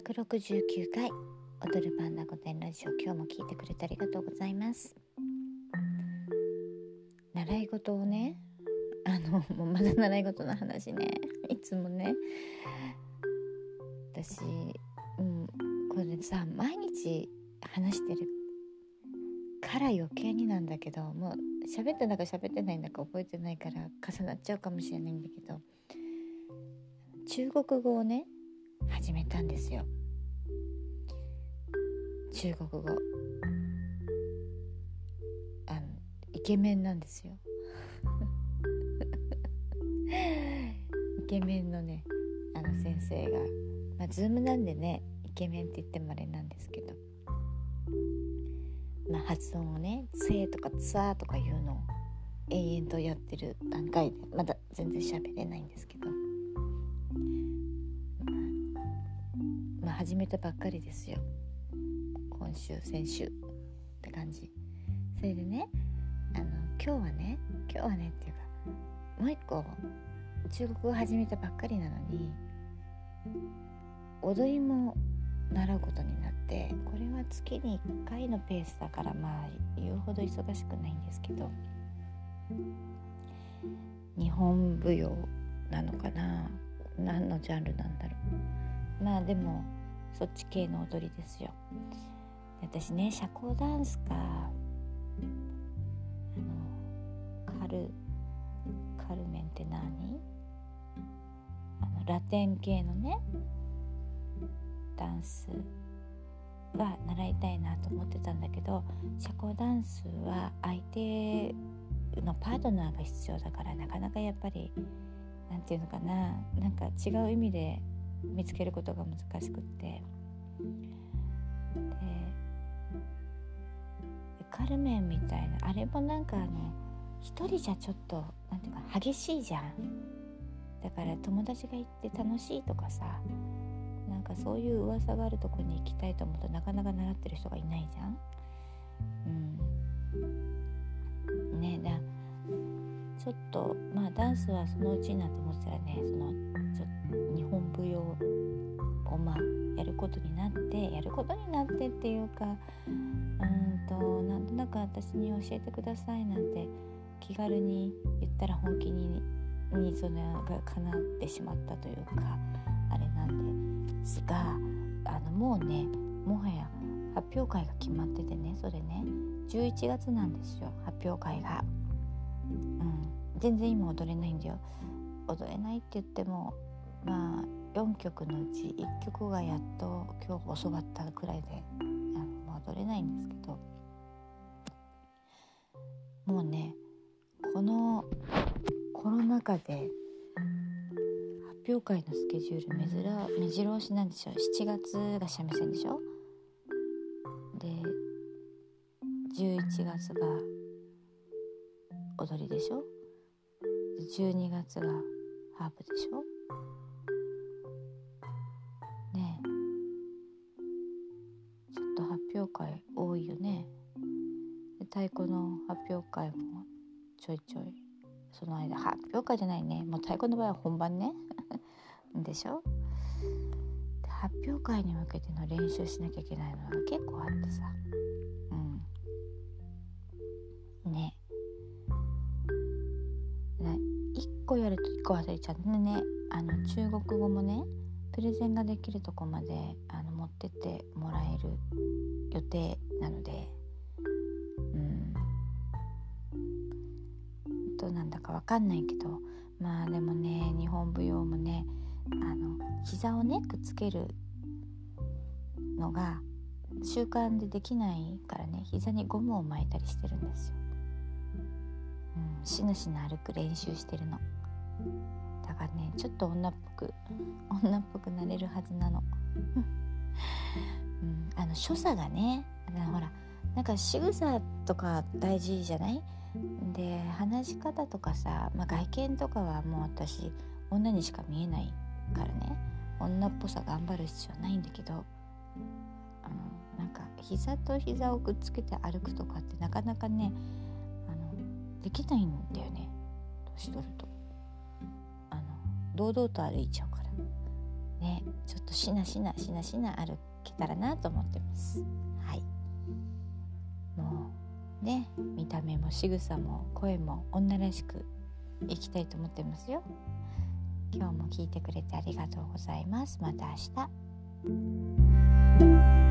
169回踊るパンダ御殿ラジオ。今日も聞いてくれてありがとうございます。習い事をねあのもうまだ習い事の話ね。いつもね私、うん、これさ毎日話してるから余計になんだけどもう喋ってんだか喋ってないんだか覚えてないから重なっちゃうかもしれないんだけど中国語をね始めたんですよ。中国語。あのイケメンなんですよ。イケメンのねあの先生がまあズームなんでねイケメンって言ってもあれなんですけど。まあ発音をね「つえ」とか「つあ」とかいうのを延々とやってる段階でまだ全然喋れないんですけど。今始めたばっかりですよ。今週先週。って感じ。それでねあの今日はね今日はねっていうかもう一個中国語を始めたばっかりなのに踊りも習うことになってこれは月に1回のペースだからまあ言うほど忙しくないんですけど日本舞踊なのかな？何のジャンルなんだろう？まあでもそっち系の踊りですよ。私ね社交ダンスかあのカルカルメンって何？あのラテン系のねダンスは習いたいなと思ってたんだけど社交ダンスは相手のパートナーが必要だからなかなかやっぱり何て言うのかななんか違う意味で見つけることが難しくって。でカルメンみたいなあれもなんかあの一人じゃちょっとなんていうか激しいじゃん。だから友達が行って楽しいとかさなんかそういう噂があるとこに行きたいと思うとなかなか習ってる人がいないじゃん。うん。ちょっとまあダンスはそのうちになって思ってたらねそのちょ日本舞踊をまあやることになってやることになってっていうかうんとなんとなく私に教えてくださいなんて気軽に言ったら本気ににそれが叶ってしまったというかあれなんですがあのもうねもはや発表会が決まっててねそれね11月なんですよ発表会が。全然今踊れないんだよ。踊れないって言ってもまあ4曲のうち1曲がやっと今日教わったくらいであの踊れないんですけど。もうねこのコロナ禍で発表会のスケジュール目白目白押しなんですよ。7月が三味線でしょ？で11月が踊りでしょ？12月がハープでしょ？ねえ。ちょっと発表会多いよね。で太鼓の発表会もちょいちょい。その間発表会じゃないね。もう太鼓の場合は本番ね。でしょ？で発表会に向けての練習しなきゃいけないのが結構あってさ。個やると1個忘れちゃってねあの中国語もねプレゼンができるとこまであの持ってってもらえる予定なのでうんどうなんだか分かんないけどまあでもね日本舞踊もねあの膝をねくっつけるのが習慣でできないからね膝にゴムを巻いたりしてるんですよ。うん、しなしな歩く練習してるの。だからねちょっと女っぽく女っぽくなれるはずなの、うん、あの所作がねほらなんか仕草とか大事じゃない？で話し方とかさ、まあ、外見とかはもう私女にしか見えないからね。女っぽさ頑張る必要ないんだけどあのなんか膝と膝をくっつけて歩くとかってなかなかねあのできないんだよね。年取ると。堂々と歩いちゃうから。ねちょっとしなしなしなしな歩けたらなと思ってます。はい。もうね見た目も仕草も声も女らしく生きたいと思ってますよ。今日も聞いてくれてありがとうございます。また明日。